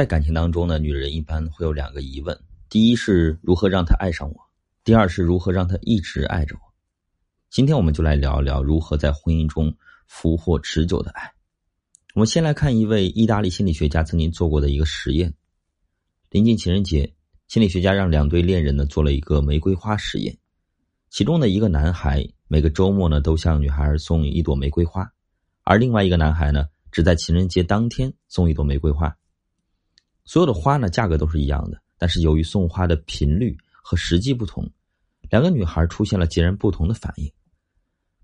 在感情当中呢，女人一般会有两个疑问：第一是如何让他爱上我；第二是如何让他一直爱着我。今天我们就来聊一聊如何在婚姻中俘获持久的爱。我们先来看一位意大利心理学家曾经做过的一个实验：临近情人节，心理学家让两对恋人呢做了一个玫瑰花实验。其中的一个男孩每个周末呢都向女孩送一朵玫瑰花，而另外一个男孩呢只在情人节当天送一朵玫瑰花。所有的花呢价格都是一样的，但是由于送花的频率和时机不同，两个女孩出现了截然不同的反应。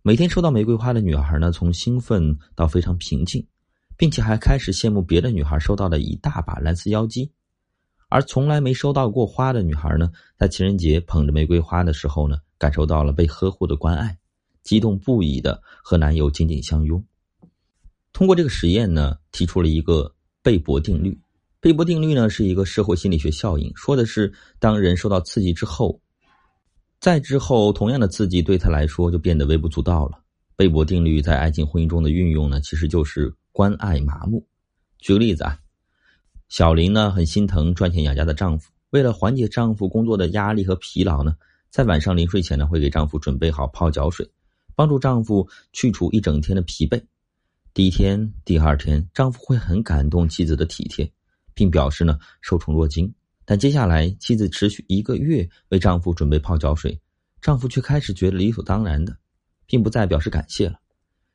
每天收到玫瑰花的女孩呢，从兴奋到非常平静，并且还开始羡慕别的女孩收到了一大把蓝色妖姬。而从来没收到过花的女孩呢，在情人节捧着玫瑰花的时候呢，感受到了被呵护的关爱，激动不已的和男友紧紧相拥。通过这个实验呢，提出了一个贝博定律。贝博定律呢是一个社会心理学效应，说的是当人受到刺激之后，再之后同样的刺激对他来说就变得微不足道了。贝博定律在爱情婚姻中的运用呢，其实就是关爱麻木。举个例子啊，小林呢很心疼赚钱养家的丈夫，为了缓解丈夫工作的压力和疲劳呢，在晚上临睡前呢会给丈夫准备好泡脚水，帮助丈夫去除一整天的疲惫。第一天、第二天，丈夫会很感动妻子的体贴。并表示呢受宠若惊，但接下来妻子持续一个月为丈夫准备泡脚水，丈夫却开始觉得理所当然的，并不再表示感谢了。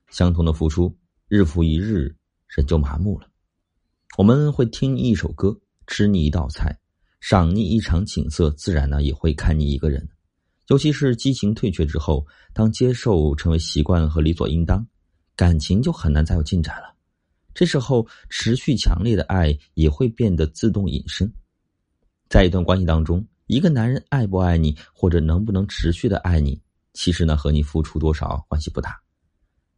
相同的付出，日复一日，人就麻木了。我们会听一首歌，吃腻一道菜，赏腻一场景色，自然呢也会看腻一个人。尤其是激情退却之后，当接受成为习惯和理所应当，感情就很难再有进展了。这时候，持续强烈的爱也会变得自动隐身。在一段关系当中，一个男人爱不爱你，或者能不能持续的爱你，其实呢和你付出多少关系不大。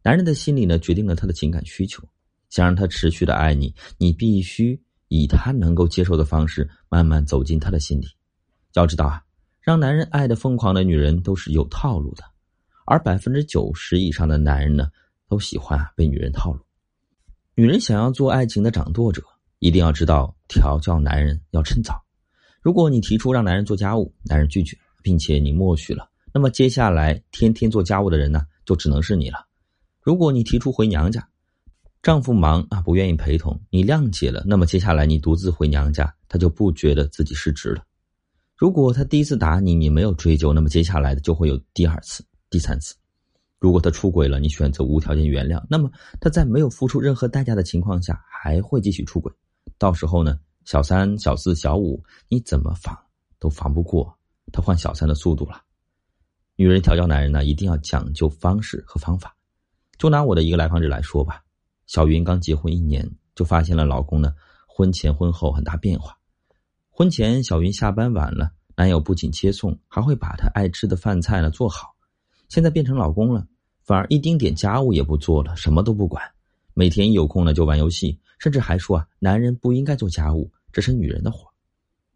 男人的心理呢决定了他的情感需求。想让他持续的爱你，你必须以他能够接受的方式慢慢走进他的心里。要知道啊，让男人爱的疯狂的女人都是有套路的，而百分之九十以上的男人呢都喜欢被女人套路。女人想要做爱情的掌舵者，一定要知道调教男人要趁早。如果你提出让男人做家务，男人拒绝，并且你默许了，那么接下来天天做家务的人呢，就只能是你了。如果你提出回娘家，丈夫忙啊，不愿意陪同，你谅解了，那么接下来你独自回娘家，他就不觉得自己失职了。如果他第一次打你，你没有追究，那么接下来的就会有第二次、第三次。如果他出轨了，你选择无条件原谅，那么他在没有付出任何代价的情况下还会继续出轨。到时候呢，小三、小四、小五，你怎么防都防不过他换小三的速度了。女人调教男人呢，一定要讲究方式和方法。就拿我的一个来访者来说吧，小云刚结婚一年，就发现了老公呢婚前婚后很大变化。婚前小云下班晚了，男友不仅接送，还会把她爱吃的饭菜呢做好。现在变成老公了。反而一丁点家务也不做了，什么都不管，每天一有空呢就玩游戏，甚至还说啊，男人不应该做家务，这是女人的活。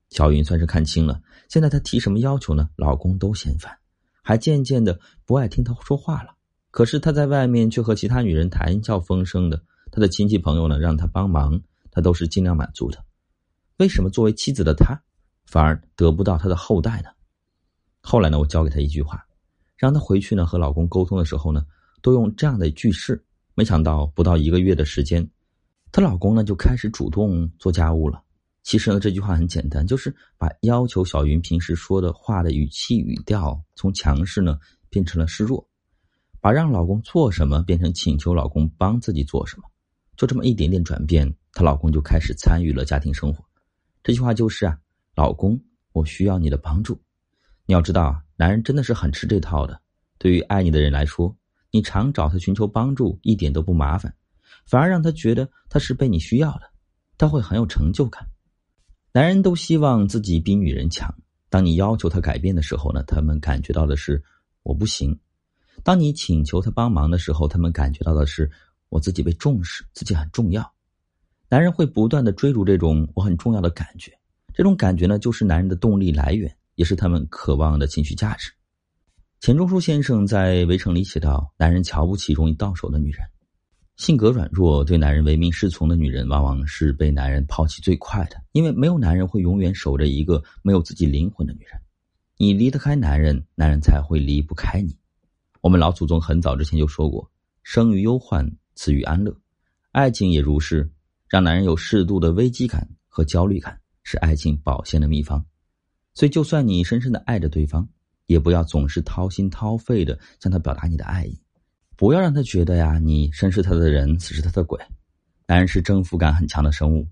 小云算是看清了，现在她提什么要求呢，老公都嫌烦，还渐渐的不爱听她说话了。可是她在外面却和其他女人谈笑风生的，她的亲戚朋友呢让她帮忙，她都是尽量满足的。为什么作为妻子的她，反而得不到她的后代呢？后来呢，我教给她一句话。让她回去呢，和老公沟通的时候呢，都用这样的句式。没想到不到一个月的时间，她老公呢就开始主动做家务了。其实呢，这句话很简单，就是把要求小云平时说的话的语气语调从强势呢变成了示弱，把让老公做什么变成请求老公帮自己做什么。就这么一点点转变，她老公就开始参与了家庭生活。这句话就是啊，老公，我需要你的帮助。你要知道啊。男人真的是很吃这套的。对于爱你的人来说，你常找他寻求帮助，一点都不麻烦，反而让他觉得他是被你需要的，他会很有成就感。男人都希望自己比女人强。当你要求他改变的时候呢，他们感觉到的是我不行；当你请求他帮忙的时候，他们感觉到的是我自己被重视，自己很重要。男人会不断的追逐这种我很重要的感觉，这种感觉呢，就是男人的动力来源。也是他们渴望的情绪价值。钱钟书先生在《围城》里写道：“男人瞧不起容易到手的女人。”性格软弱、对男人唯命是从的女人，往往是被男人抛弃最快的。因为没有男人会永远守着一个没有自己灵魂的女人。你离得开男人，男人才会离不开你。我们老祖宗很早之前就说过：“生于忧患，死于安乐。”爱情也如是，让男人有适度的危机感和焦虑感，是爱情保鲜的秘方。所以，就算你深深的爱着对方，也不要总是掏心掏肺的向他表达你的爱意。不要让他觉得呀，你生是他的人，死是他的鬼。男人是征服感很强的生物，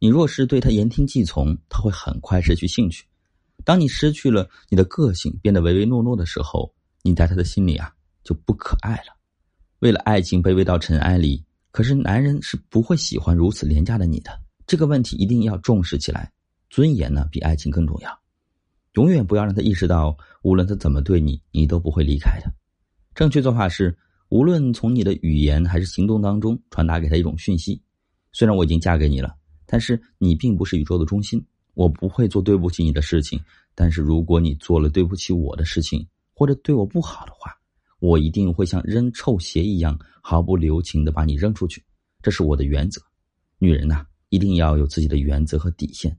你若是对他言听计从，他会很快失去兴趣。当你失去了你的个性，变得唯唯诺诺的时候，你在他的心里啊就不可爱了。为了爱情卑微到尘埃里，可是男人是不会喜欢如此廉价的你的。这个问题一定要重视起来。尊严呢，比爱情更重要。永远不要让他意识到，无论他怎么对你，你都不会离开的。正确做法是。无论从你的语言还是行动当中传达给他一种讯息，虽然我已经嫁给你了，但是你并不是宇宙的中心。我不会做对不起你的事情，但是如果你做了对不起我的事情，或者对我不好的话，我一定会像扔臭鞋一样毫不留情的把你扔出去。这是我的原则。女人呐，一定要有自己的原则和底线。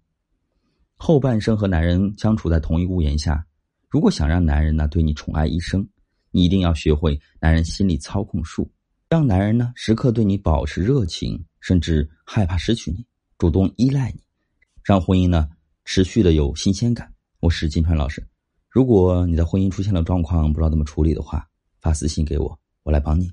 后半生和男人相处在同一屋檐下，如果想让男人呢对你宠爱一生。你一定要学会男人心理操控术，让男人呢时刻对你保持热情，甚至害怕失去你，主动依赖你，让婚姻呢持续的有新鲜感。我是金川老师，如果你的婚姻出现了状况，不知道怎么处理的话，发私信给我，我来帮你。